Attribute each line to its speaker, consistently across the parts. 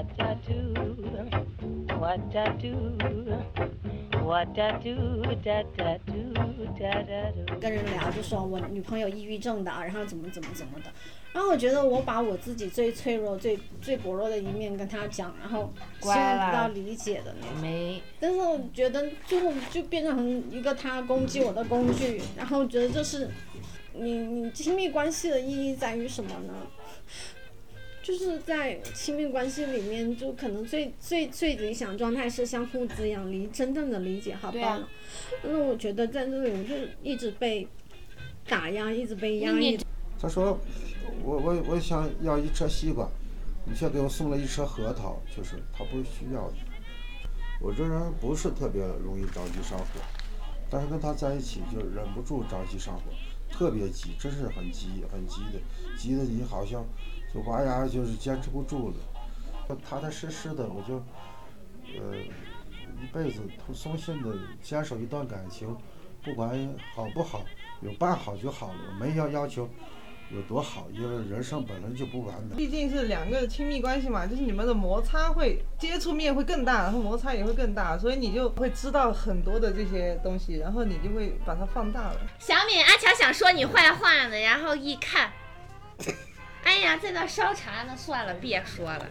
Speaker 1: What I do, what I do, what I do, da da do, da da do.
Speaker 2: 跟人聊，就说我女朋友抑郁症的，然后怎么怎么怎么的。然后我觉得我把我自己最脆弱、最最薄弱的一面跟他讲，然后希望得到理解的那但是我觉得最后就变成一个他攻击我的工具，然后觉得这是你你亲密关系的意义在于什么呢？就是在亲密关系里面，就可能最最最理想状态是相互滋养，理真正的理解好
Speaker 3: 对啊
Speaker 2: 包容。但是我觉得在这里，我就一直被打压，一直被压抑。
Speaker 4: 他说我我我想要一车西瓜，你却给我送了一车核桃，就是他不需要的。我这人不是特别容易着急上火，但是跟他在一起就忍不住着急上火，特别急，真是很急很急的，急的你好像就哇呀就是坚持不住了。踏踏实实的，我就呃一辈子不松心的坚守一段感情，不管好不好，有办好就好了，我没要要求有多好，因为人生本来就不完美。
Speaker 5: 毕竟是两个亲密关系嘛，就是你们的摩擦会接触面会更大，然后摩擦也会更大，所以你就会知道很多的这些东西，然后你就会把它放大了。
Speaker 3: 小敏，阿强想说你坏话呢，然后一看，哎呀，在那烧茶呢，算了，别说了。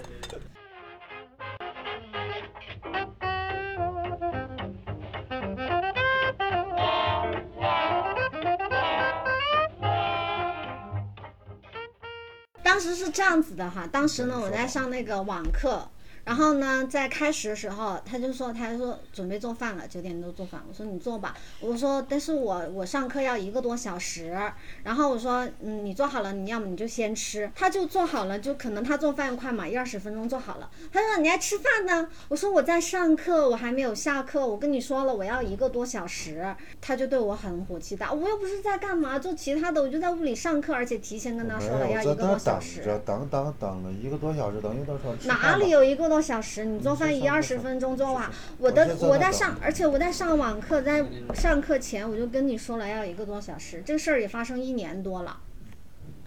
Speaker 2: 当时是这样子的哈，当时呢我在上那个网课，然后呢在开始的时候他就说他说准备做饭了，九点多做饭，我说你做吧，我说但是我我上课要一个多小时，然后我说嗯你做好了，你要么你就先吃，他就做好了，就可能他做饭快嘛，一二十分钟做好了，他说你还吃饭呢，我说我在上课，我还没有下课，我跟你说了我要一个多小时，他就对我很火气大，我又不是在干嘛做其他的，我就在屋里上课，而且提前跟他说了要一个多小时。
Speaker 4: 着，等等等了一个多小时，等一个多小时。
Speaker 2: 哪里有一个多小时？你做饭一二十分钟做完，我的
Speaker 4: 我在
Speaker 2: 上，而且我在上网课，在上课前我就跟你说了要一个多小时，这个事儿也发生一年多了，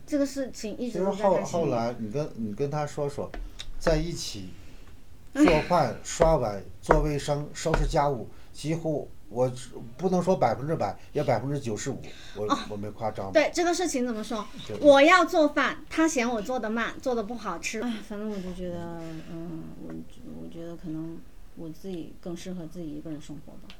Speaker 2: 这个事情一直都在
Speaker 4: 后后。来你跟你跟他说说，在一起 做饭、刷碗、做卫生、收拾家务，几乎我不能说百分之百，也百分之九十五，我我没夸张
Speaker 2: 对这个事情怎么说？我要做饭，他嫌我做的慢，做的不好吃。哎，反正我就觉得，嗯，我我觉得可能我自己更适合自己一个人生活吧。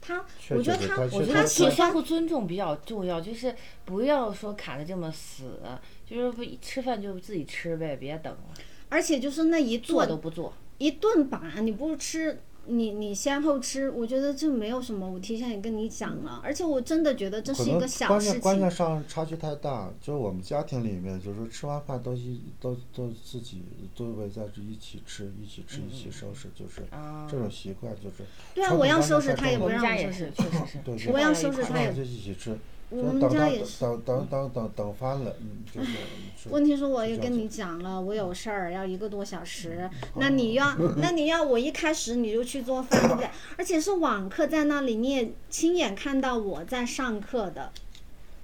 Speaker 2: 他，
Speaker 4: 确
Speaker 2: 我觉得他，
Speaker 3: 我觉
Speaker 2: 他
Speaker 3: 得其实
Speaker 2: 喜欢
Speaker 3: 相互尊重比较重要，就是不要说卡的这么死，就是不吃饭就自己吃呗，别等了，
Speaker 2: 而且就是那一
Speaker 3: 做
Speaker 2: 顿
Speaker 3: 都不做。
Speaker 2: 一顿吧，你不吃，你你先后吃，我觉得这没有什么，我提前也跟你讲了，而且我真的觉得这是一个小事情。
Speaker 4: 念观念上差距太大，就是我们家庭里面，就是吃完饭都一都都自己都围在一起吃，一起吃，一起收拾，就是
Speaker 3: 啊
Speaker 4: 这种习惯，就是
Speaker 2: 对啊，我要收拾他也不让我收拾
Speaker 3: 家也是，。确实是。
Speaker 4: 对
Speaker 3: 吃
Speaker 2: 我要收拾他也
Speaker 4: 就一起吃，
Speaker 2: 我们家也是。
Speaker 4: 等等等等等翻了，嗯，就是是
Speaker 2: 问题是我也跟你讲了，我有事儿要一个多小时，
Speaker 4: 嗯
Speaker 2: 那你要那你要 我一开始你就去做饭，对不对？而且是网课在那里，你也亲眼看到我在上课的，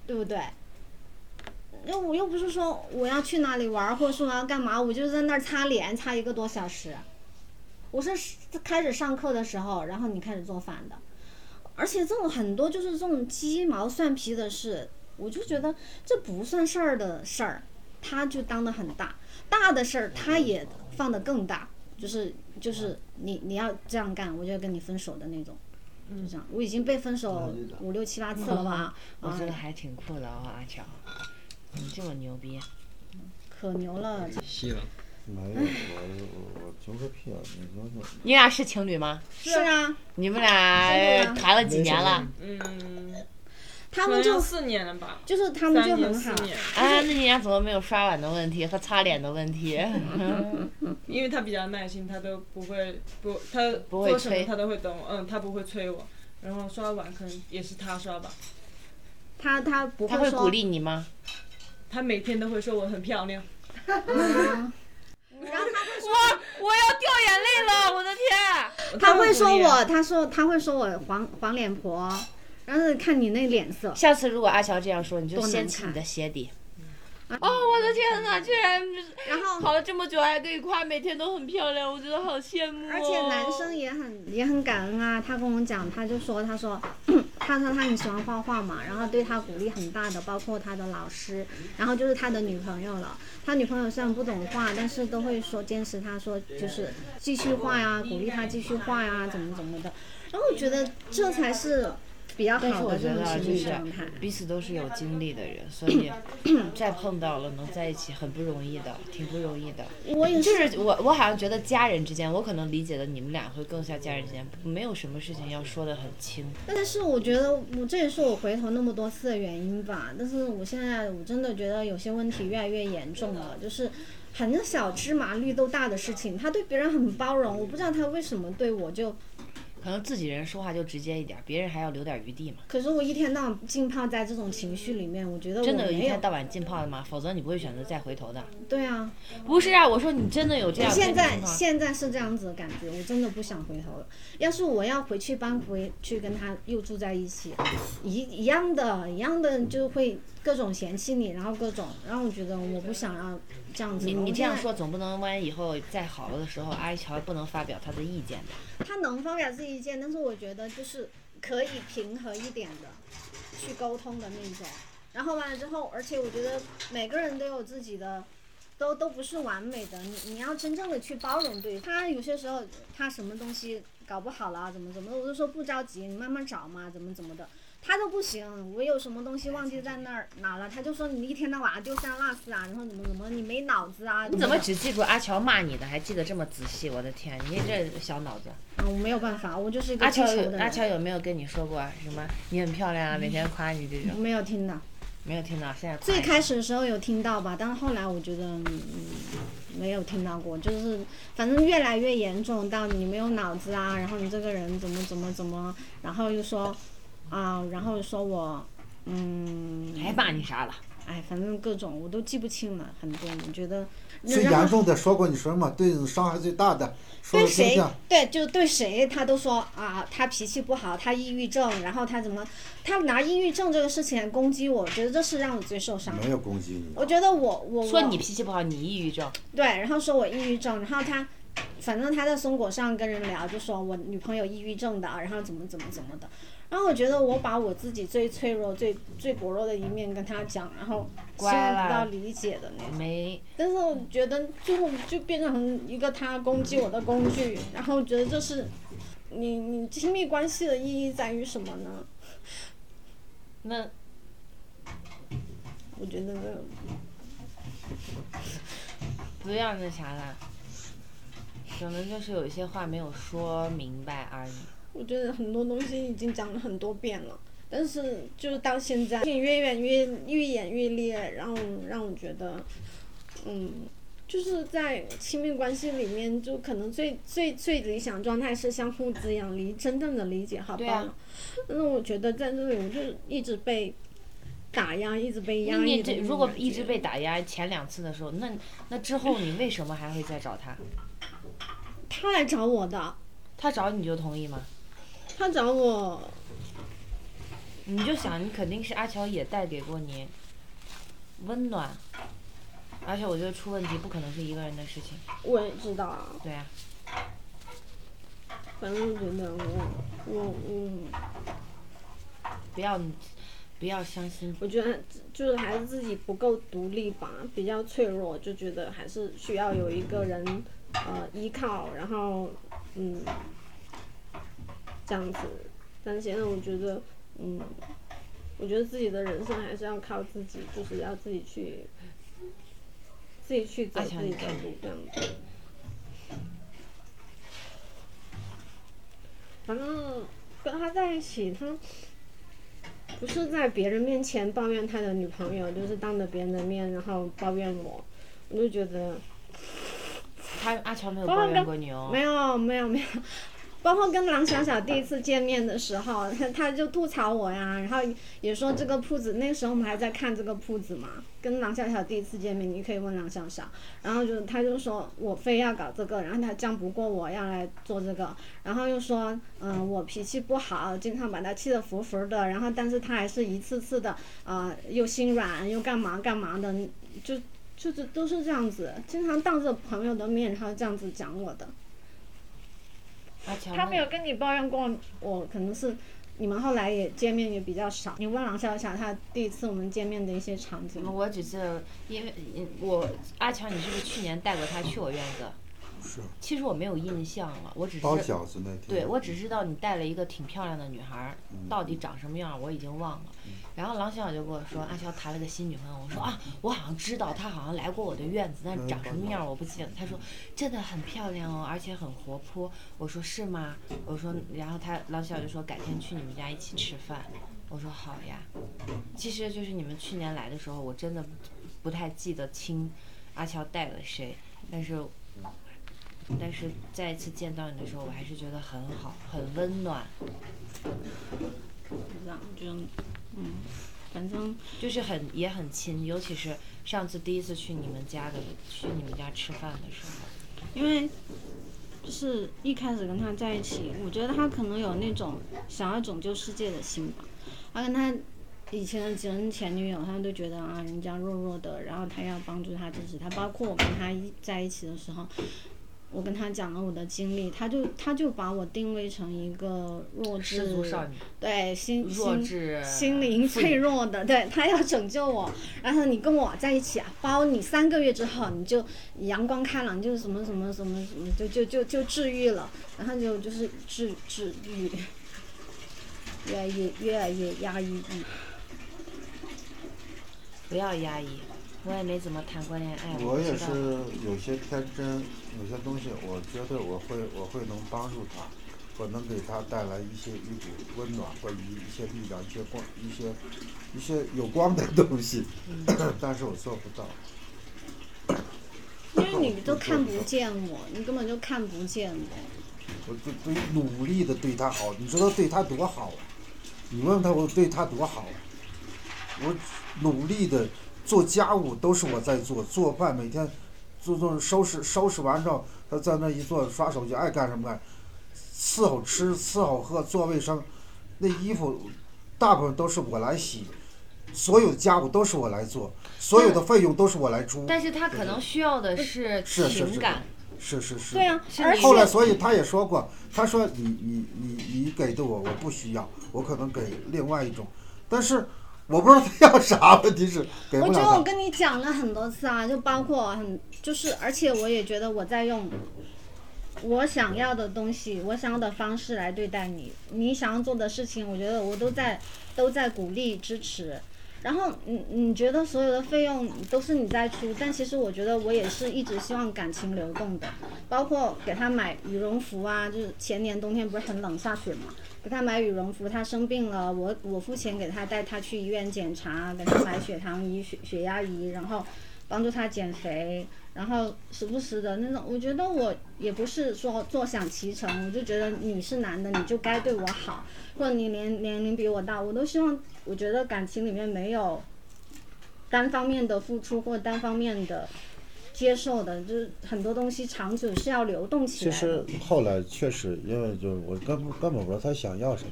Speaker 2: 对不对？那我又不是说我要去哪里玩儿，或者说我要干嘛，我就在那儿擦脸擦一个多小时。我是开始上课的时候，然后你开始做饭的，而且这种很多就是这种鸡毛蒜皮的事，我就觉得这不算事儿的事儿，他就当的很大，大的事儿他也放的更大，就是就是你你要这样干，我就要跟你分手的那种，就这样。我已经被分手五六七八次了吧？啊
Speaker 3: 我觉得还挺酷的哦，阿乔，你这么牛逼。
Speaker 2: 可牛了。
Speaker 4: 没有，我我我揪个屁啊！你就是
Speaker 3: 你俩是情侣吗？
Speaker 2: 是啊，
Speaker 3: 你们俩谈了几年了？
Speaker 5: 嗯，
Speaker 2: 他们就
Speaker 5: 四年了吧？
Speaker 2: 就是他们就很好
Speaker 5: 四，年，
Speaker 3: 啊，那你俩怎么没有刷碗的问题和擦脸的问题？
Speaker 5: 因为他比较耐心，他都不会不他
Speaker 3: 不会催
Speaker 5: 做什么他都会等我，嗯，他不会催我。然后刷碗可能也是他刷吧，
Speaker 2: 他他不会
Speaker 3: 他会鼓励你吗？
Speaker 5: 他每天都会说我很漂亮。
Speaker 3: 我要掉眼泪了，我的天！
Speaker 2: 他会说我，他说他会说我黄黄脸婆，然后看你那脸色，
Speaker 3: 下次如果阿乔这样说，你就掀起你的鞋底。哦，我的天哪，居然
Speaker 2: 然后
Speaker 3: 跑了这么久还可以夸每天都很漂亮，我觉得好羡慕、哦。
Speaker 2: 而且男生也很也很感恩啊，他跟我讲，他就说，他说，他说他很喜欢画画嘛，然后对他鼓励很大的，包括他的老师，然后就是他的女朋友了。他女朋友虽然不懂画，但是都会说坚持他说就是继续画呀，鼓励他继续画呀，怎么怎么的。然后我觉得这才是比较好的这种
Speaker 3: 觉得啊就是
Speaker 2: 情侣状态。
Speaker 3: 彼此都是有经历的人，所以 再碰到了能在一起很不容易的，挺不容易的。
Speaker 2: 我也
Speaker 3: 就是我，我好像觉得家人之间，我可能理解的你们俩会更像家人之间，没有什么事情要说的很清。
Speaker 2: 但是我觉得我这也是我回头那么多次的原因吧。但是我现在我真的觉得有些问题越来越严重了，就是很小芝麻绿豆大的事情，他对别人很包容，我不知道他为什么对我就，
Speaker 3: 可能自己人说话就直接一点，别人还要留点余地嘛。
Speaker 2: 可是我一天到晚浸泡在这种情绪里面，我觉得我
Speaker 3: 真的有一天到晚浸泡的吗？否则你不会选择再回头的。
Speaker 2: 对啊，
Speaker 3: 不是啊，我说你真的有这样
Speaker 2: 现在现在是这样子的感觉，我真的不想回头了。要是我要回去搬回去跟他又住在一起，一一样的，一样的就会各种嫌弃你，然后各种，然后我觉得我不想要这样子。
Speaker 3: 你这样说，总不能万一以后再好了的时候，阿一乔不能发表他的意见吧？
Speaker 2: 他能发表自己意见，但是我觉得就是可以平和一点的去沟通的那种。然后完了之后，而且我觉得每个人都有自己的，都都不是完美的。你你要真正的去包容对他，有些时候他什么东西搞不好了，怎么怎么的，我就说不着急，你慢慢找嘛，怎么怎么的。他都不行，我有什么东西忘记在那儿哪了，他就说你一天到晚丢三落四啊，然后怎么怎么，你没脑子啊？
Speaker 3: 你怎么只记住阿乔骂你的，还记得这么仔细？我的天，你这小脑子！
Speaker 2: 嗯，我没有办法，我就是一个
Speaker 3: 阿乔。阿乔有没有跟你说过什么你很漂亮啊，每天夸你这种？
Speaker 2: 没有听到。
Speaker 3: 没有听到，现在
Speaker 2: 最开始的时候有听到吧，但是后来我觉得，嗯，没有听到过，就是反正越来越严重到你没有脑子啊，然后你这个人怎么怎么怎么，然后又说，啊，然后说我，嗯，
Speaker 3: 还把你啥了？
Speaker 2: 哎，反正各种我都记不清了，很多，我觉得。
Speaker 4: 最严重的说过你什么？对你伤害最大的，说
Speaker 2: 对谁。对，就对谁他都说啊，他脾气不好，他抑郁症，然后他怎么，他拿抑郁症这个事情来攻击我，我觉得这是让我最受伤的。
Speaker 4: 没有攻击你，
Speaker 2: 我觉得我我
Speaker 3: 说你脾气不好，你抑郁症，
Speaker 2: 对，然后说我抑郁症，然后他，反正他在松果上跟人聊，就说我女朋友抑郁症的，然后怎么怎么怎么的，然后我觉得我把我自己最脆弱、最最薄弱的一面跟他讲，然后希
Speaker 3: 乖
Speaker 2: 望
Speaker 3: 啦
Speaker 2: 得到理解的那种。
Speaker 3: 没
Speaker 2: 但是我觉得最后就变成一个他攻击我的工具，然后觉得这是你你亲密关系的意义在于什么呢？
Speaker 3: 那
Speaker 2: 我觉得这
Speaker 3: 不要那啥了，可能就是有一些话没有说明白而已。
Speaker 2: 我觉得很多东西已经讲了很多遍了，但是就是到现在越演越越演越烈，让我让我觉得，嗯，就是在亲密关系里面，就可能最最最理想状态是相互滋养、理真正的理解和
Speaker 3: 对啊
Speaker 2: 包容。但是我觉得在这里，我就一直被打压，一直被压抑
Speaker 3: 你这如果一直被打压前两次的时候，那那之后你为什么还会再找他？
Speaker 2: 他来找我的，
Speaker 3: 他找你就同意吗？
Speaker 2: 他找我，
Speaker 3: 你就想，你肯定是阿乔也带给过你温暖，而且我觉得出问题不可能是一个人的事情。
Speaker 2: 我也知道啊，
Speaker 3: 对啊，
Speaker 2: 反正我觉得我我我。
Speaker 3: 不要不要相信。
Speaker 2: 我觉得就是还是自己不够独立吧，比较脆弱，就觉得还是需要有一个人呃依靠，然后嗯这样子。但现在我觉得嗯，我觉得自己的人生还是要靠自己，就是要自己去自己去走自己的路这样子。反正跟他在一起，他不是在别人面前抱怨他的女朋友，就是当着别人的面然后抱怨我，我就觉得
Speaker 3: 他阿乔没有抱怨过你哦。
Speaker 2: 没有没有没有，包括跟郎小小第一次见面的时候，他他就吐槽我呀，然后也说这个铺子，那时候我们还在看这个铺子嘛，跟郎小小第一次见面，你可以问郎小小，然后就他就说我非要搞这个，然后他犟不过我要来做这个，然后又说嗯、我脾气不好，经常把他气得服服的，然后但是他还是一次次的啊、又心软又干嘛干嘛的，就就是都是这样子，经常当着朋友的面，然后这样子讲我的。他没有跟你抱怨过我，可能是你们后来也见面也比较少。你问郎笑笑他第一次我们见面的一些场景吗？
Speaker 3: 我只记得，因为嗯我阿乔，你是不是去年带过他去我院子？
Speaker 4: 是
Speaker 3: 其实我没有印象了，我只是
Speaker 4: 包饺子那天。
Speaker 3: 对，我只知道你带了一个挺漂亮的女孩儿，到底长什么样我已经忘了。然后郎小小就跟我说，阿乔谈了个新女朋友。我说啊，我好像知道，她好像来过我的院子，但是长什么样我不记得。他说真的很漂亮哦，而且很活泼。我说是吗？我说，然后他郎小小就说改天去你们家一起吃饭。我说好呀。其实就是你们去年来的时候，我真的不太记得清阿乔带了谁，但是。但是再一次见到你的时候，我还是觉得很好，很温暖，
Speaker 2: 这样就，嗯，反正
Speaker 3: 就是很也很亲，尤其是上次第一次去你们家的，去你们家吃饭的时候，
Speaker 2: 因为就是一开始跟他在一起，我觉得他可能有那种想要拯救世界的心吧。他跟他以前的前任前女友，他们都觉得啊，人家弱弱的，然后他要帮助他支持他。包括我跟他一在一起的时候，我跟他讲了我的经历，他就他就把我定位成一个弱智
Speaker 3: 少女，
Speaker 2: 对心心
Speaker 3: 弱智
Speaker 2: 心灵脆弱的，对他要拯救我。然后你跟我在一起啊，包你三个月之后你就阳光开朗，就什么什么什么什么，就就就就治愈了，然后就就是治治愈，越来越越来越压抑。
Speaker 3: 不要压抑。我也没怎么谈过恋爱，
Speaker 4: 我也是有些天真，有些东西，我觉得我会我会能帮助他，我能给他带来一些一股温暖或一一些力量，一些光，一些一些有光的东西，但是我做不到。
Speaker 2: 因为你都看不见我，你根本就看不见我。
Speaker 4: 我就对努力的对他好，你知道对他多好啊？你问他我对他多好啊？我努力的做家务都是我在做，做饭每天做做收拾收拾完之后，他在那一坐刷手机，爱干什么干，伺候吃伺候喝做卫生，那衣服大部分都是我来洗，所有的家务都是我来做，所有的费用都是我来出。
Speaker 3: 但是他可能需要的是
Speaker 4: 是是是
Speaker 3: 情感，
Speaker 4: 是是是。
Speaker 2: 对啊，而且
Speaker 4: 后来，所以他也说过，他说你你你你给的我我不需要，我可能给另外一种，但是我不知道他要啥，问题是
Speaker 2: 我觉得我。跟你讲了很多次啊，就包括很就是，而且我也觉得我在用我想要的东西，我想要的方式来对待你。你想要做的事情，我觉得我都在都在鼓励支持。然后你你觉得所有的费用都是你在出，但其实我觉得我也是一直希望感情流动的，包括给他买羽绒服啊，就是前年冬天不是很冷下雪嘛，给他买羽绒服，他生病了，我我付钱给他带他去医院检查，给他买血糖仪、血血压仪，然后帮助他减肥，然后时不时的那种，我觉得我也不是说坐享其成，我就觉得你是男的你就该对我好，或者你年年龄比我大，我都希望，我觉得感情里面没有单方面的付出或单方面的接受的，就是很多东西长久是要流动起来其
Speaker 4: 实。后来确实，因为就是我根本根本不知道他想要什么，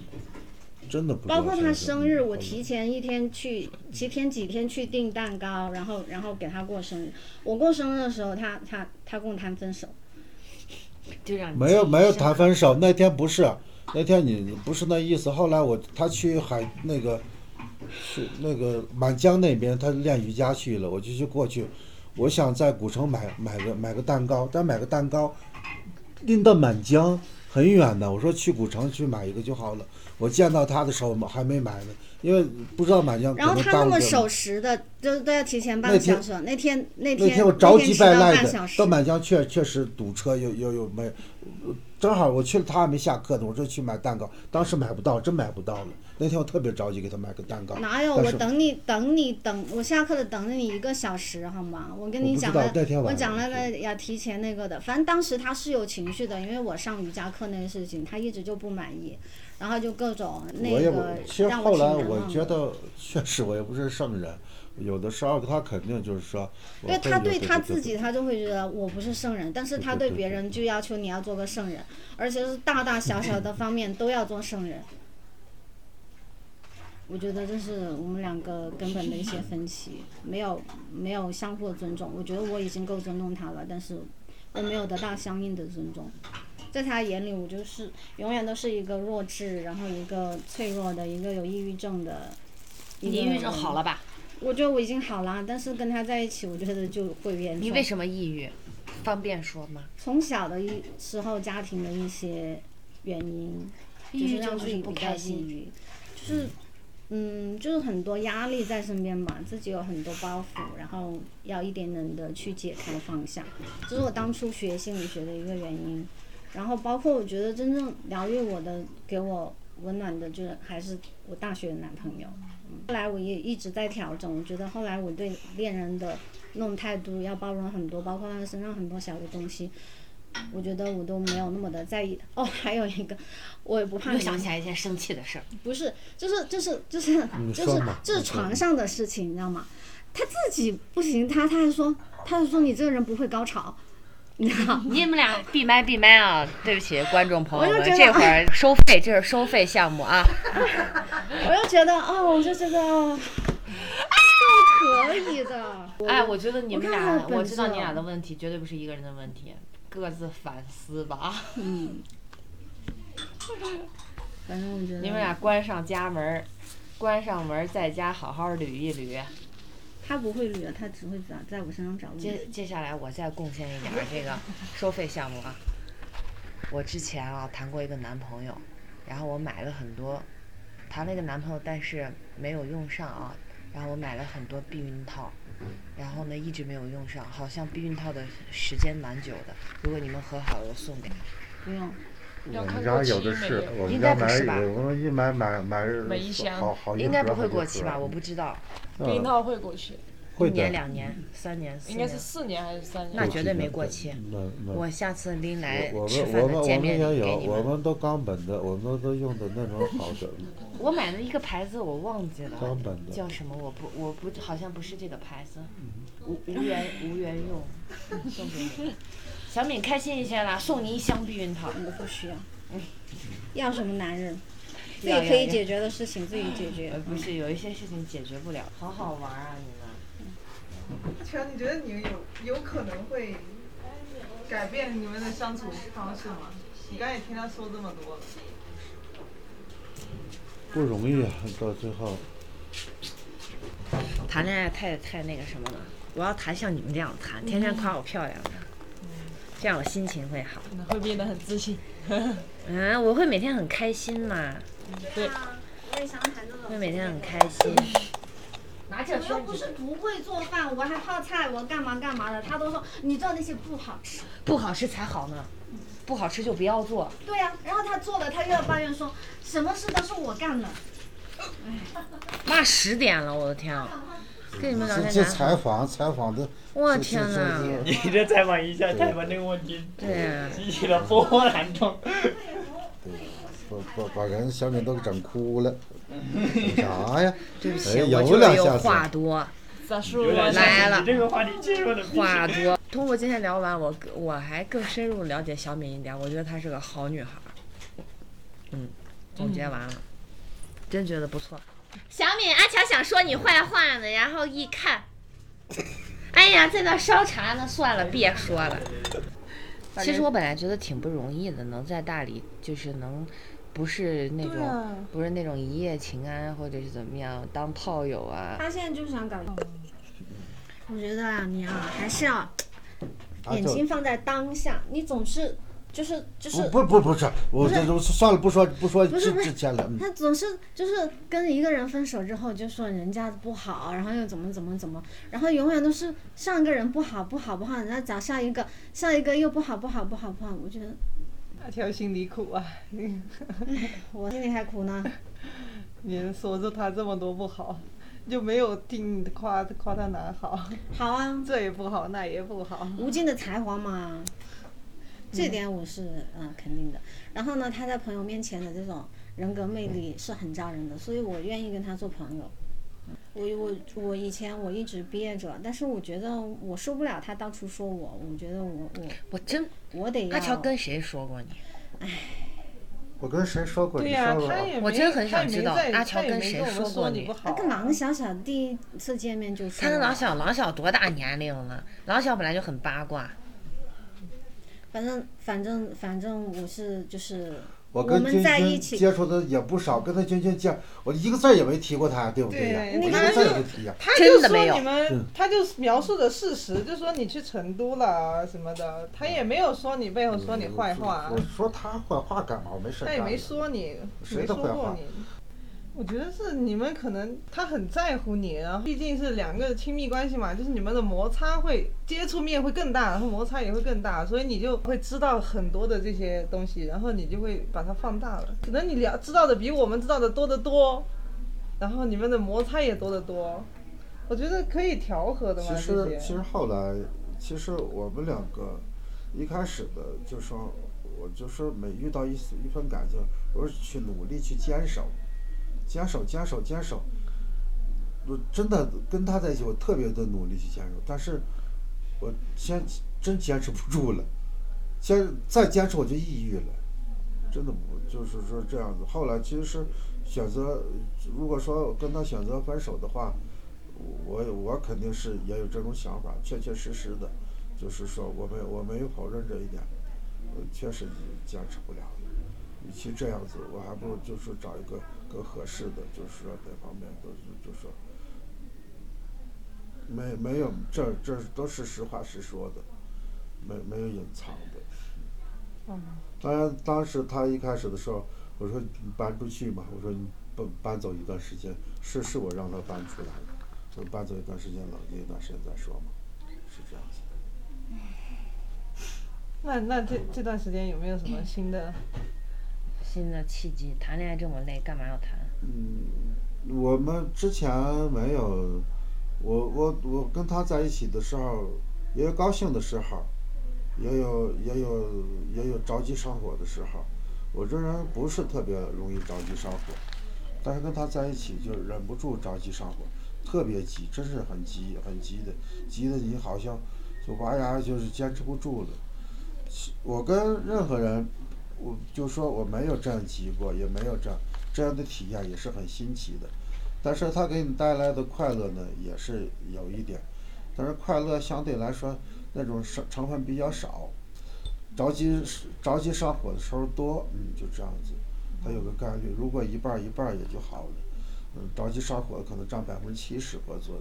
Speaker 4: 真的不知道
Speaker 2: 包括他生日，我提前一天去，提前几天去订蛋糕，然后然后给他过生日。我过生日的时候，他他他跟我谈分手，
Speaker 3: 就让你
Speaker 4: 没有没有谈分手，那天不是，那天你不是那意思。后来我他去海那个，去那个满江那边，他练瑜伽去了，我就去过去。我想在古城买买个买个蛋糕，但买个蛋糕，拎到满江很远的。我说去古城去买一个就好了。我见到他的时候还没买呢，因为不知道满江可
Speaker 2: 然后
Speaker 4: 能
Speaker 2: 他那么守时的，都都要提前半个小时。那天那
Speaker 4: 那
Speaker 2: 天
Speaker 4: 天我着急赖的到。满江确确实堵车，又又又没，正好我去了，他还没下课呢，我说去买蛋糕，当时买不到，真买不到了。那天我特别着急给他买个蛋糕，
Speaker 2: 哪有？我等你等你等我下课了等了你一个小时好吗？我跟你讲了我讲了
Speaker 4: 是。
Speaker 2: 个要提前那个的，反正当时他是有情绪的，因为我上瑜伽课那个事情，他一直就不满意，然后就各种那个，
Speaker 4: 其实
Speaker 2: 让
Speaker 4: 后来我觉得确实我也不是圣人，有的时候他肯定就是说，我
Speaker 2: 对他对他自己他就会觉得我不是圣人，但是他对别人就要求你要做个圣人，而且是大大小小的方面都要做圣人。我觉得这是我们两个根本的一些分歧，没有没有相互的尊重。我觉得我已经够尊重他了，但是我没有得到相应的尊重。在他眼里，我就是永远都是一个弱智，然后一个脆弱的，一个有抑郁症的。
Speaker 3: 你抑郁症好了吧？
Speaker 2: 我觉得我已经好了，但是跟他在一起，我觉得就会严重。
Speaker 3: 你为什么抑郁？方便说吗？
Speaker 2: 从小的一时候家庭的一些原因，就是让自己比较抑
Speaker 3: 开心。
Speaker 2: 郁，就是嗯，就是很多压力在身边嘛，自己有很多包袱，然后要一点点的去解开放下，这是我当初学心理学的一个原因。然后包括我觉得真正疗愈我的、给我温暖的，就是还是我大学的男朋友。嗯后来我也一直在调整，我觉得后来我对恋人的那种态度要包容很多，包括他身上很多小的东西，我觉得我都没有那么的在意。哦，还有一个，我也不怕
Speaker 3: 又想起来一件生气的事儿，
Speaker 2: 不是，就是就是就是就是
Speaker 4: 你说嘛
Speaker 2: 就是床上的事情，你知道吗？他自己不行，他他还说他还说你这个人不会高潮，你知道？
Speaker 3: 你们俩闭麦闭麦啊！对不起，观众朋友们，这会儿收费，这是收费项目啊。
Speaker 2: 我就觉得哦，我就觉得哦都可以的。
Speaker 3: 哎，我觉得你们俩
Speaker 2: 我
Speaker 3: 知道你俩的问题绝对不是一个人的问题，各自反思吧。
Speaker 2: 嗯，反正我觉得
Speaker 3: 你们俩关上家门，关上门，在家好好捋一捋。
Speaker 2: 他不会捋啊，他只会在在我身上找问题。
Speaker 3: 接接下来我再贡献一点儿这个收费项目啊。我之前啊谈过一个男朋友，然后我买了很多，谈了一个男朋友，但是没有用上啊。然后我买了很多避孕套，然后呢一直没有用上，好像避孕套的时间蛮久的。如果你们和好了，我送给你。
Speaker 2: 不用，
Speaker 4: 我们家有的是，我
Speaker 3: 应
Speaker 4: 们家买
Speaker 3: 该不是吧
Speaker 4: 我们一买买买
Speaker 5: 买一箱
Speaker 4: 好好几
Speaker 3: 应该不会过期吧？我不知道，
Speaker 4: 嗯
Speaker 5: 避孕套会过期，
Speaker 3: 一年、两年、三年、四
Speaker 5: 应该是
Speaker 3: 年，
Speaker 5: 四年还是三年？
Speaker 3: 那绝对没过期。
Speaker 4: 那那
Speaker 3: 我下次拎来
Speaker 4: 我
Speaker 3: 吃饭
Speaker 4: 们我们我
Speaker 3: 的见面
Speaker 4: 们也有，
Speaker 3: 礼给你们。
Speaker 4: 我们都冈本的，我们都用的那种好的。
Speaker 3: 我买的一个牌子我忘记了
Speaker 4: 冈本，的
Speaker 3: 叫什么？我不我不好像不是这个牌子，无无缘无缘用，送给你。小敏开心一些啦，送你一箱避孕套。
Speaker 2: 我不需要。要什么男人？自己可以解决的事情自己解决
Speaker 3: 呃，。不是，有一些事情解决不了。好好玩啊，你们。
Speaker 5: 全，你觉得你有有可能会改变你们的相处方式吗？你刚才也听他说这么多了，
Speaker 4: 不容易啊，到最后，
Speaker 3: 谈恋爱太太那个什么了，我要谈像你们这样谈，天天夸我漂亮的，这样我心情会好。
Speaker 5: 可能会变得很自信。
Speaker 3: 嗯，我会每天很开心嘛，
Speaker 5: 对啊，
Speaker 2: 我也想谈这种
Speaker 3: 会每天很开心。拿这
Speaker 2: 我又不是不会做饭，我还泡菜，我干嘛干嘛的，他都说你做那些不好吃。
Speaker 3: 不好吃才好呢，不好吃就不要做。
Speaker 2: 对呀、然后他做了，他又要抱怨说，什么事都是我干的。
Speaker 3: 哎妈十点了，我的天啊！跟你们聊
Speaker 4: 这这
Speaker 3: 天谈
Speaker 4: 采访采访的，
Speaker 3: 我天哪！
Speaker 4: 这
Speaker 6: 你这采访一下采访这个问题，
Speaker 3: 对啊，
Speaker 6: 激起了波澜状。
Speaker 4: 把把把人小敏都整哭了，整啥呀？
Speaker 3: 对不起，我就是有话多，
Speaker 5: 咋说
Speaker 3: 来了
Speaker 6: 这个话题切入的
Speaker 3: 话多。通过今天聊完，我更我还更深入了解小敏一点，我觉得她是个好女孩儿。嗯，总结完了，真觉得不错。小敏，阿强想说你坏话呢，然后一看，哎呀，在那烧茶呢，算了，别说了。其实我本来觉得挺不容易的，能在大理就是能，不是那种、
Speaker 5: 啊
Speaker 3: 不是那种一夜情啊，或者是怎么样当炮友啊。
Speaker 2: 他现在就想搞。我觉得啊，你啊还是要
Speaker 4: 啊
Speaker 2: 眼睛放在当下，你总是就是就是
Speaker 4: 不不不是，我这都算了，不说不说之之前了。嗯
Speaker 2: 他总是就是跟一个人分手之后就说人家不好，然后又怎么怎么怎么，然后永远都是上一个人不好不好不好，人家找下一个，下一个又不好不好不好不好，我觉得
Speaker 5: 那条心里苦啊！
Speaker 2: 我心里还苦呢。
Speaker 5: 你说着他这么多不好，就没有听你夸夸他哪好，
Speaker 2: 好啊，
Speaker 5: 这也不好，那也不好。
Speaker 2: 无尽的才华嘛，这点我是嗯、呃肯定的。然后呢，他在朋友面前的这种人格魅力是很招人的，所以我愿意跟他做朋友。我我我以前我一直憋着，但是我觉得我受不了他到处说我，我觉得我我
Speaker 3: 我真，
Speaker 2: 我得要
Speaker 3: 阿乔跟谁说过你？
Speaker 4: 唉我跟谁说过？
Speaker 5: 对呀、
Speaker 4: 你说过
Speaker 5: 他也，
Speaker 3: 我真很想知道阿乔跟谁说过你
Speaker 5: 你不好啊。
Speaker 2: 那跟郎小小第一次见面就说
Speaker 3: 他跟
Speaker 2: 了
Speaker 3: 郎小，郎小多大年龄了？郎小本来就很八卦，
Speaker 2: 反正反正反正我是就是
Speaker 4: 我跟
Speaker 2: 一起
Speaker 4: 接触的也不少，跟他君君见，我一个字儿也没提过他，对不对呀？
Speaker 5: 对
Speaker 4: 我一个字也
Speaker 5: 他就
Speaker 4: 没提呀。
Speaker 5: 他就说
Speaker 3: 真的没有
Speaker 5: 你们，他就描述的事实，就说你去成都了啊什么的，他也没有说你背后说你坏话啊
Speaker 4: 我，说他坏话干嘛？我没事
Speaker 5: 他也没说你，
Speaker 4: 谁
Speaker 5: 没
Speaker 4: 的坏话
Speaker 5: 说过你。我觉得是你们可能他很在乎你，然后毕竟是两个亲密关系嘛，就是你们的摩擦会接触面会更大，然后摩擦也会更大，所以你就会知道很多的这些东西，然后你就会把它放大了。可能你了知道的比我们知道的多得多，然后你们的摩擦也多得多。我觉得可以调和的嘛，
Speaker 4: 其。实其实后来，其实我们两个一开始的就说，我就说每遇到一丝一份感情，我是去努力去坚守，坚守坚守坚守。我真的跟他在一起，我特别的努力去坚守，但是我坚真坚持不住了，坚再坚持我就抑郁了，真的不就是说这样子。后来其实是选择，如果说跟他选择分手的话，我我肯定是也有这种想法，确确实实的，就是说我没我没有否认这一点，确实坚持不了了。与其这样子，我还不如就是找一个更合适的，就是说这方面都是就是说没没有这这都是实话实说的，没没有隐藏的。
Speaker 5: 嗯
Speaker 4: 当然，当时他一开始的时候，我说你搬出去嘛，我说你搬搬走一段时间，是是我让他搬出来的，就搬走一段时间，冷静一段时间再说嘛，是这样子。
Speaker 5: 那那这这段时间有没有什么新的？
Speaker 3: 新的契机，谈恋爱这么累，干嘛要谈？
Speaker 4: 嗯我们之前没有，我我我跟他在一起的时候，也有高兴的时候，也有也有也有着急上火的时候。我这人不是特别容易着急上火，但是跟他在一起就忍不住着急上火，特别急，真是很急很急的，急的你好像就拔牙就是坚持不住了。我跟任何人，我就说我没有这样急过，也没有这样这样的体验，也是很新奇的。但是它给你带来的快乐呢，也是有一点，但是快乐相对来说那种成成分比较少。着急着急上火的时候多，嗯，就这样子，它有个概率，如果一半儿一半儿也就好了。嗯，着急上火可能占百分之七十或者说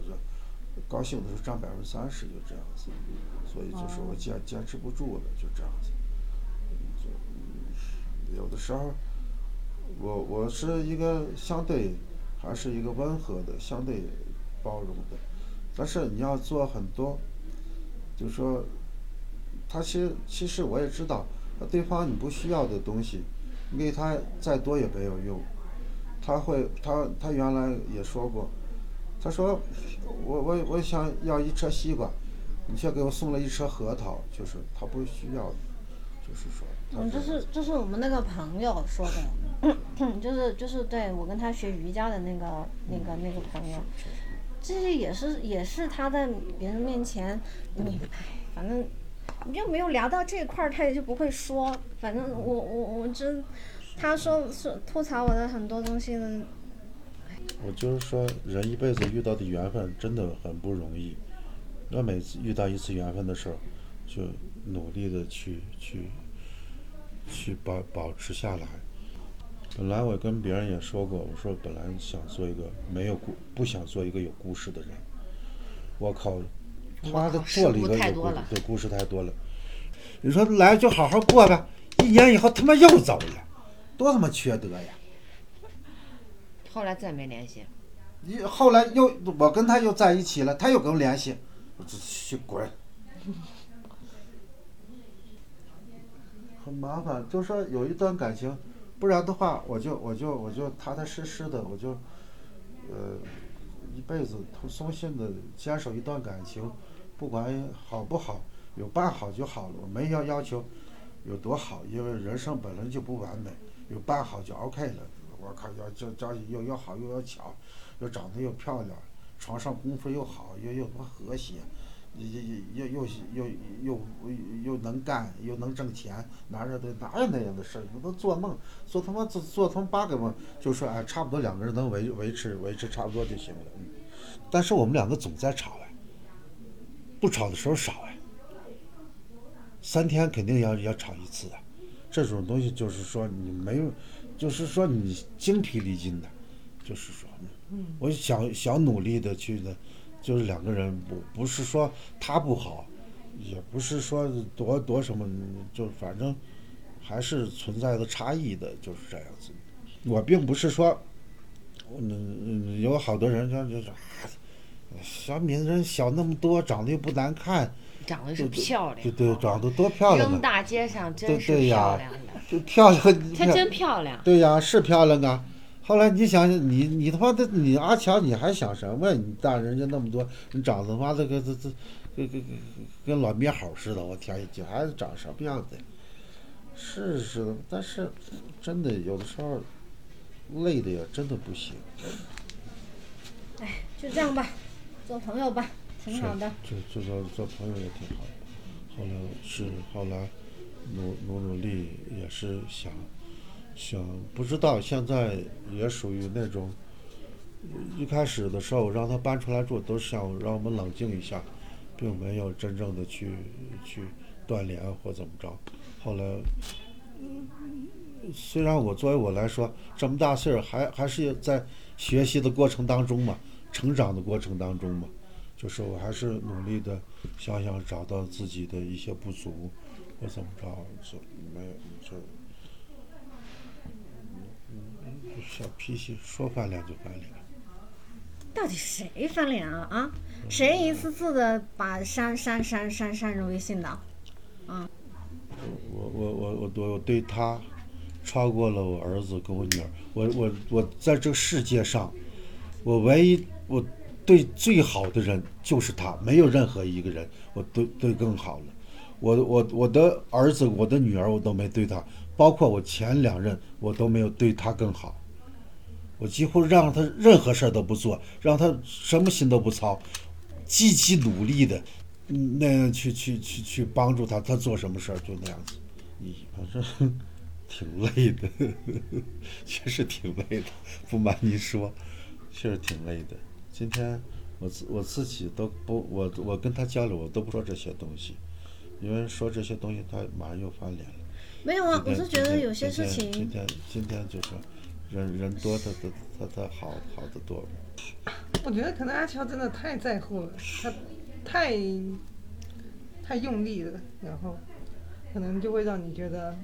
Speaker 4: 高兴的时候占百分之三十，就这样子。所以就是我坚坚持不住了，就这样子。有的时候，我我是一个相对还是一个温和的、相对包容的，但是你要做很多，就说，他其实其实我也知道，对方你不需要的东西，你给他再多也没有用，他会他他原来也说过，他说我我我想要一车西瓜，你却给我送了一车核桃，就是他不需要，就是说，他
Speaker 2: 嗯，
Speaker 4: 就
Speaker 2: 是就是我们那个朋友说的，就是就是对我跟他学瑜伽的那个那个那个朋友，这些也是也是他在别人面前，你哎，反正你就没有聊到这块儿，他也就不会说。反正我我我真，他说说吐槽我的很多东西呢，
Speaker 4: 我就是说，人一辈子遇到的缘分真的很不容易。那每次遇到一次缘分的时候，就努力的去去去保保持下来。本来我跟别人也说过，我说本来想做一个没有故不想做一个有故事的人。我靠，他妈的
Speaker 3: 靠
Speaker 4: 做了一个有故
Speaker 3: 太多了
Speaker 4: 对故事太多了。你说来就好好过呗，一年以后他妈又走了，多他妈缺德呀！
Speaker 3: 后来再没联系。
Speaker 4: 一后来又我跟他又在一起了，他又跟我联系，我就去滚，很麻烦。就说有一段感情，不然的话，我就我就我就踏踏实实的，我就呃一辈子松松信的坚守一段感情，不管好不好，有办好就好了。我没要要求有多好，因为人生本来就不完美，有办好就 OK 了。我靠，要这这又要好又要巧，又长得又漂亮，床上功夫又好，又又多和谐，又又又又又又能干又能挣钱，哪有的哪有那样的事儿？那都做梦，做他妈做做他妈八个梦，就说哎，差不多两个人能维维持维持差不多就行了。嗯，但是我们两个总在吵哎，不吵的时候少哎，三天肯定要要吵一次啊。这种东西就是说你没有，就是说你精疲力尽的，就是说，我想想努力的去的，就是两个人不不是说他不好，也不是说多多什么，就反正还是存在的差异的，就是这样子。我并不是说，嗯嗯，有好多人像就是，啊小敏人小那么多，长得又不难看，
Speaker 3: 长得是漂亮，
Speaker 4: 对对，长得多漂亮啊，
Speaker 3: 扔大街上真
Speaker 4: 对
Speaker 3: 是漂亮的，
Speaker 4: 就漂亮。
Speaker 3: 她真漂亮。
Speaker 4: 对呀，是漂亮啊。后来你想想，你你他妈的，你阿强，你还想什么呀？你大人家那么多，你长得他妈的跟这这跟跟跟跟老猕猴似的，我天，这孩子长什么样子呀？是是的，但是真的有的时候累的呀，真的不行。
Speaker 2: 哎就这样吧，做朋友吧，挺好的。
Speaker 4: 就就做做朋友也挺好的。后来是后来努努努力也是想想，不知道现在也属于那种一开始的时候让他搬出来住，都是想让我们冷静一下，并没有真正的去去断联或怎么着。后来。虽然我作为我来说这么大岁数，还还是在学习的过程当中嘛，成长的过程当中嘛，就是我还是努力的想想找到自己的一些不足，或怎么着，就没有就，嗯小脾气说翻脸就翻脸。
Speaker 2: 到底谁翻脸了啊？谁一次次的把删删删删删着微信的？
Speaker 4: 我我我我我我对他超过了我儿子跟我女儿，我我我在这个世界上，我唯一我对最好的人就是他，没有任何一个人我对对更好了。我我我的儿子我的女儿我都没对他，包括我前两任我都没有对他更好。我几乎让他任何事儿都不做，让他什么心都不操，积极努力的，嗯那样去去去去帮助他，他做什么事儿就那样子。你，反正挺累的，确实挺累的，不瞒您说，确实挺累的。今天我自我自己都不，我我跟他交流，我都不说这些东西，因为说这些东西他马上又翻脸了。
Speaker 2: 没有啊，我是觉得有些事
Speaker 4: 今天今，天今天就是人人多他他他他好好的多。
Speaker 5: 我觉得可能阿乔真的太在乎了，他太太用力了，然后可能就会让你觉得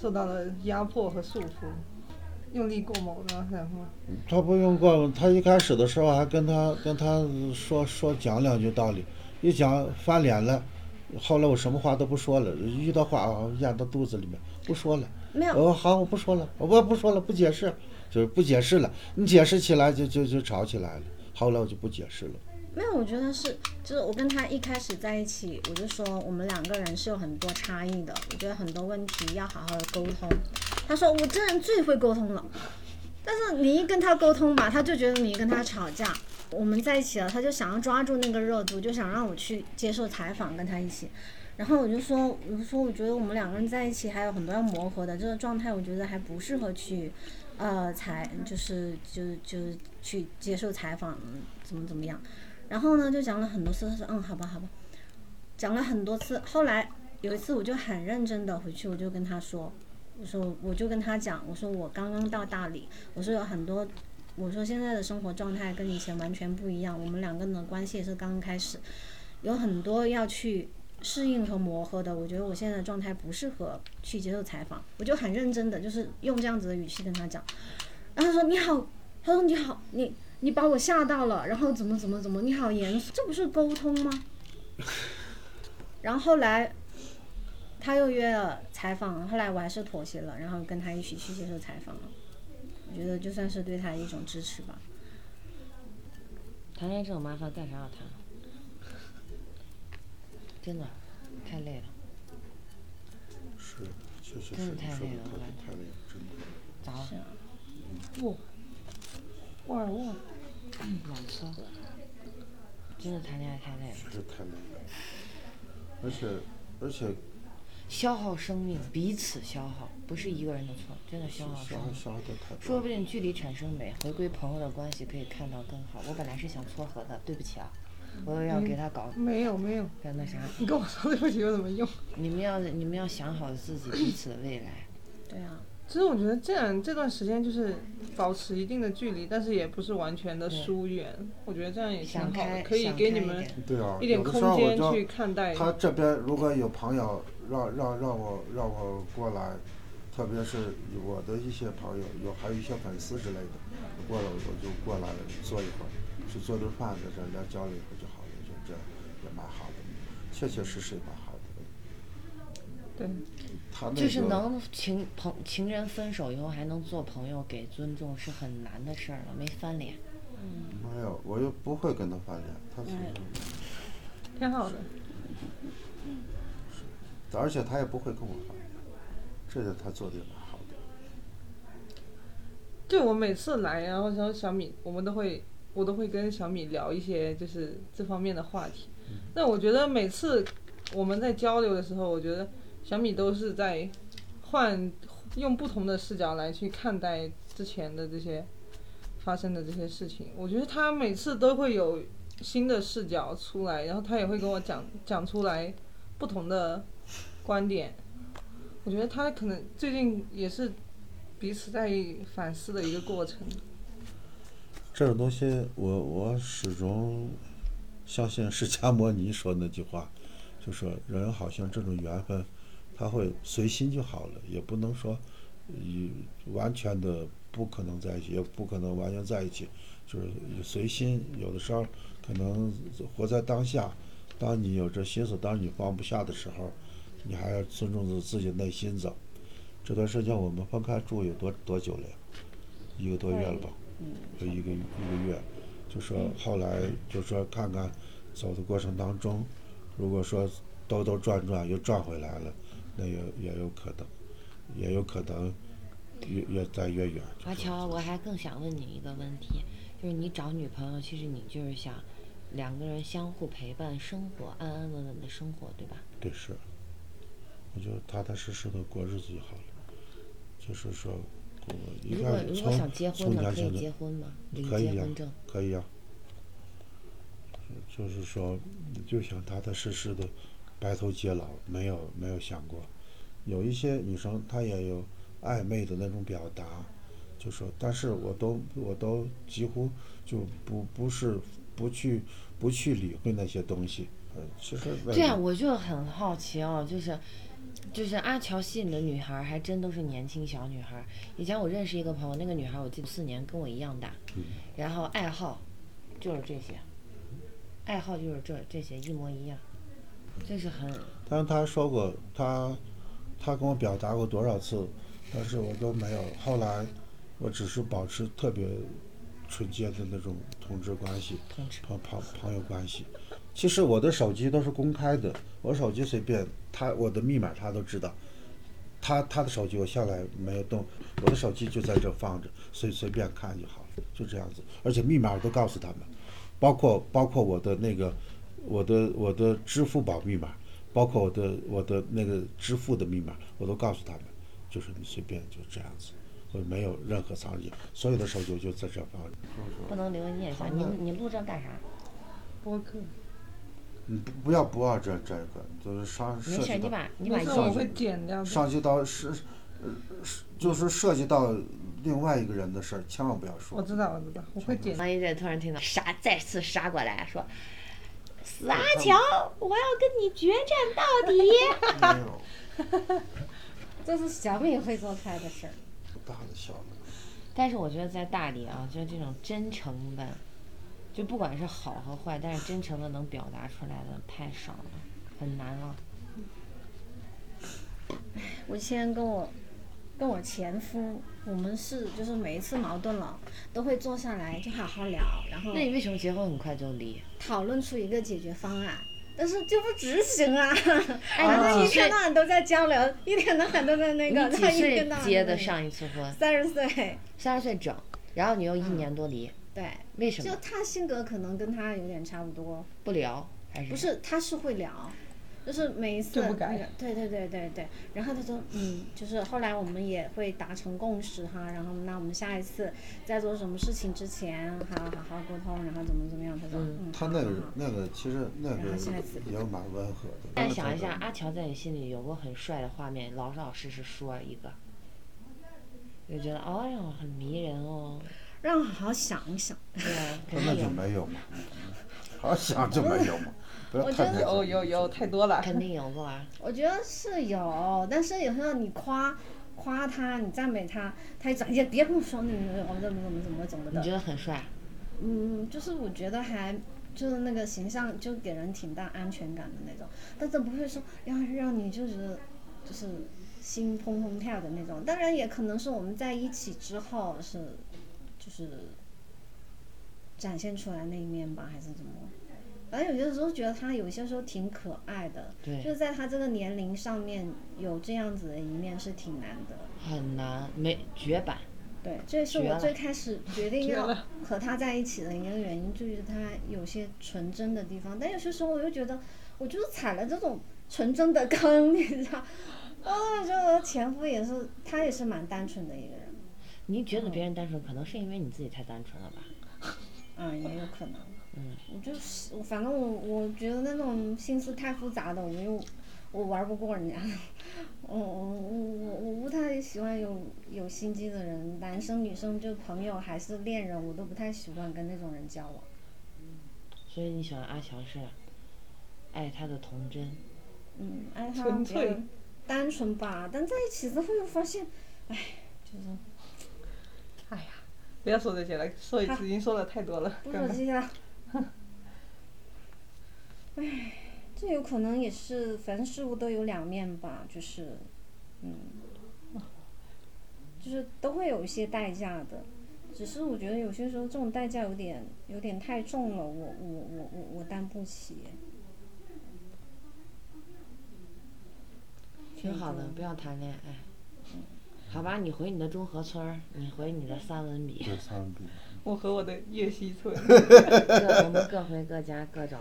Speaker 5: 受到了压迫和束缚，用力过猛了，然后
Speaker 4: 他不用过，他一开始的时候还跟他跟他说说讲两句道理，一讲翻脸了，后来我什么话都不说了，遇到话啊咽到肚子里面，不说了。
Speaker 2: 没有
Speaker 4: 我好，我不说了，我不不说了，不解释，就是不解释了。你解释起来就就就吵起来了。后来我就不解释了。
Speaker 2: 没有，我觉得是，就是我跟他一开始在一起，我就说我们两个人是有很多差异的，我觉得很多问题要好好的沟通。他说我这人最会沟通了，但是你一跟他沟通吧，他就觉得你跟他吵架。我们在一起了，他就想要抓住那个热度，就想让我去接受采访，跟他一起。然后我就说，我说，我觉得我们两个人在一起还有很多要磨合的，这个状态我觉得还不适合去，呃，采就是就就去接受采访，怎么怎么样。然后呢，就讲了很多次，他说嗯，好吧，好吧，讲了很多次。后来有一次，我就很认真的回去，我就跟他说，我说我就跟他讲，我说我刚刚到大理，我说有很多，我说现在的生活状态跟以前完全不一样，我们两个人的关系也是刚刚开始，有很多要去适应和磨合的。我觉得我现在的状态不适合去接受采访，我就很认真的，就是用这样子的语气跟他讲。然后他说你好，他说你好，你你把我吓到了，然后怎么怎么怎么，你好严肃，这不是沟通吗？然后后来他又约了采访，后来我还是妥协了，然后跟他一起去接受采访了。我觉得就算是对他一种支持吧。
Speaker 3: 谈恋爱这种麻烦干啥要谈？真的，太累了。
Speaker 4: 是，确实是
Speaker 3: 真的太累了我感觉
Speaker 4: 太太累了，真的。
Speaker 3: 咋了？
Speaker 5: 沃尔沃，
Speaker 3: 暖车。真的谈恋爱太累了，
Speaker 4: 确实太累了，而且而且
Speaker 3: 消耗生命，彼此消耗，不是一个人的错，真的消耗生命。
Speaker 4: 消耗的太
Speaker 3: 说不定距离产生美，回归朋友的关系可以看到更好。我本来是想撮合的，对不起啊，我又要给他搞
Speaker 5: 没有没有，
Speaker 3: 搞那啥。
Speaker 5: 你跟我说对不起有什么用？
Speaker 3: 你们要你们要想好自己彼此的未来。
Speaker 2: 对啊，
Speaker 5: 其实我觉得这样这段时间就是保持一定的距离，但是也不是完全的疏远。我觉得这样也挺
Speaker 3: 想
Speaker 5: 好的，可以给你们
Speaker 3: 一点
Speaker 4: 对啊，
Speaker 5: 一点
Speaker 4: 有的时
Speaker 5: 空间去看待。
Speaker 4: 他这边如果有朋友让让让我让我过来，特别是我的一些朋友，有还有一些粉丝之类的，过来我就过来坐一会儿，去做顿饭，在这儿聊交流一会儿就好了，就这样也蛮好的，确确实实也蛮好的。
Speaker 5: 对，
Speaker 4: 他那个
Speaker 3: 就是能情朋情人分手以后还能做朋友，给尊重是很难的事儿了，没翻脸。
Speaker 4: 嗯没有，我又不会跟他翻脸，他是，
Speaker 5: 挺好的。
Speaker 4: 而且他也不会跟我翻脸，这个他做的好的。
Speaker 5: 就我每次来，然后然后小米，我们都会，我都会跟小米聊一些就是这方面的话题。那我觉得每次我们在交流的时候，我觉得小米都是在换用不同的视角来去看待之前的这些发生的这些事情。我觉得他每次都会有新的视角出来，然后他也会跟我讲讲出来不同的观点。我觉得他可能最近也是彼此在反思的一个过程。
Speaker 4: 这种东西，我我始终相信释迦摩尼说那句话，就说人好像这种缘分，他会随心就好了，也不能说以完全的不可能在一起，也不可能完全在一起，就是随心。有的时候可能活在当下，当你有这心思，当你放不下的时候，你还要尊重着自己内心走。这段时间我们分开住有多多久了呀？一个多月了吧？有一个一个月，就说后来就说看看走的过程当中，如果说兜兜转转又转回来了，那也也有可能，也有可能越越在越远。
Speaker 3: 阿乔，我还更想问你一个问题，就是你找女朋友，其实你就是想两个人相互陪伴生活，安安稳稳的生活，对吧？
Speaker 4: 对，是，我就踏踏实实的过日子就好了。就是说，我一
Speaker 3: 如果
Speaker 4: 看
Speaker 3: 如果想结婚呢，可以结婚吗？领
Speaker 4: 可以呀
Speaker 3: 结婚证。
Speaker 4: 可以呀、就是说，就想踏踏实实的白头偕老，没有没有想过。有一些女生她也有暧昧的那种表达，就说，但是我都我都几乎就不不是不去不去理会那些东西。呃，其实那
Speaker 3: 对啊，我就很好奇哦，就是就是阿乔吸引的女孩儿还真都是年轻小女孩儿。以前我认识一个朋友，那个女孩儿我记得四年跟我一样大，然后爱好就是这些，爱好就是这这些一模一样，就是很
Speaker 4: 但是他说过，他他跟我表达过多少次，但是我都没有。后来我只是保持特别纯洁的那种同志关系。朋朋朋友关系。其实我的手机都是公开的，我手机随便他我的密码他都知道。他他的手机我下来没有动，我的手机就在这放着，随随便看就好了，就这样子。而且密码我都告诉他们，包括包括我的那个我的我的支付宝密码，包括我的我的那个支付的密码，我都告诉他们，就是你随便就这样子，我没有任何藏匿，所有的手机我就在这放着。
Speaker 3: 不能留个念想，你你录这干啥？
Speaker 5: 播客，
Speaker 4: 你不不要不要这这个，就是上
Speaker 3: 没事儿，你
Speaker 4: 涉及到
Speaker 3: 把你把
Speaker 5: 没事，我会剪掉的。
Speaker 4: 上及到是，呃是就是涉及到另外一个人的事儿，千万不要说
Speaker 5: 我
Speaker 4: 说。
Speaker 5: 知道，我知道，我会剪。
Speaker 3: 王一这突然听到杀，再次杀过来说：“死阿乔，我要跟你决战到底。
Speaker 4: 没有，
Speaker 2: 这是小米会做开的事儿。
Speaker 4: 大的小的，”
Speaker 3: 但是我觉得在大理啊，就是这种真诚的，就不管是好和坏，但是真诚的能表达出来的太少了，很难了。
Speaker 2: 我先跟我跟我前夫，我们是就是每一次矛盾了，都会坐下来就好好聊，然后
Speaker 3: 那你为什么结婚很快就离？
Speaker 2: 讨论出一个解决方案。但是就不执行啊！
Speaker 3: 哎
Speaker 2: 反正一天到晚都在交流，一天到晚都在那个，
Speaker 3: 你几岁
Speaker 2: 天到晚
Speaker 3: 结的
Speaker 2: 都在那个
Speaker 3: 上一次婚？
Speaker 2: 三十岁，
Speaker 3: 三十岁整，然后你又一年多离。
Speaker 2: 对，
Speaker 3: 为什么？
Speaker 2: 就他性格可能跟他有点差不多，
Speaker 3: 不聊？还是？
Speaker 2: 不是，他是会聊，就是每一次
Speaker 5: 就不改
Speaker 2: 那个对对对对对，然后他说嗯，就是后来我们也会达成共识哈，然后那我们下一次在做什么事情之前，还要好好沟通，然后怎么怎么样，他说嗯，
Speaker 4: 他那个那个其实那个也蛮温和的。
Speaker 3: 但想一下，阿乔在你心里有过很帅的画面，老老实实说一个，就觉得哎哟很迷人哦，
Speaker 2: 让我好好想一想。
Speaker 3: 对啊，肯
Speaker 4: 那就，没有嘛，好想就没有嘛，
Speaker 2: 我觉得
Speaker 5: 有有有太多了。
Speaker 3: 肯定有过啊。
Speaker 2: 我觉得是有，但是有时候你夸夸他，你赞美他，他一转也别跟我说你我怎么怎么怎么怎么的
Speaker 3: 你觉，得很帅？
Speaker 2: 嗯，就是我觉得还就是那个形象就给人挺大安全感的那种，但是不会说要让你就觉得就是心砰砰跳的那种。当然也可能是我们在一起之后是就是展现出来那一面吧，还是怎么？反正有些时候觉得他有些时候挺可爱的，
Speaker 3: 对
Speaker 2: 就是在他这个年龄上面有这样子的一面是挺难的。
Speaker 3: 很难，没绝版。
Speaker 2: 对，这是我最开始决定要和他在一起的一个原因，就是他有些纯真的地方，但有些时候我又觉得，我就是踩了这种纯真的坑，你知道？我觉得我前夫也是，他也是蛮单纯的一个人，
Speaker 3: 你觉得别人单纯，可能是因为你自己太单纯了吧？
Speaker 2: 嗯，也有可能。
Speaker 3: 嗯，
Speaker 2: 我就是，我反正我我觉得那种心思太复杂的，我又我玩不过人家。我我我我不太喜欢有有心机的人，男生女生就朋友还是恋人，我都不太喜欢跟那种人交往。
Speaker 3: 所以你喜欢阿强是爱他的童真。
Speaker 2: 嗯，爱他
Speaker 5: 纯粹
Speaker 2: 比较单纯吧，但在一起之后又发现，哎，就是
Speaker 5: 不要说这些了，说一次已经说了太多了。
Speaker 2: 不说这些了。唉，这有可能也是凡事物都有两面吧，就是，嗯，就是都会有一些代价的。只是我觉得有些时候这种代价有点有点太重了，我我我我我担不起。
Speaker 3: 挺好的，不要谈恋爱。好吧，你回你的中和村儿，你回你的三文笔，
Speaker 4: 对三比。
Speaker 5: 我和我的岳西村。
Speaker 3: 各我们各回各家，各找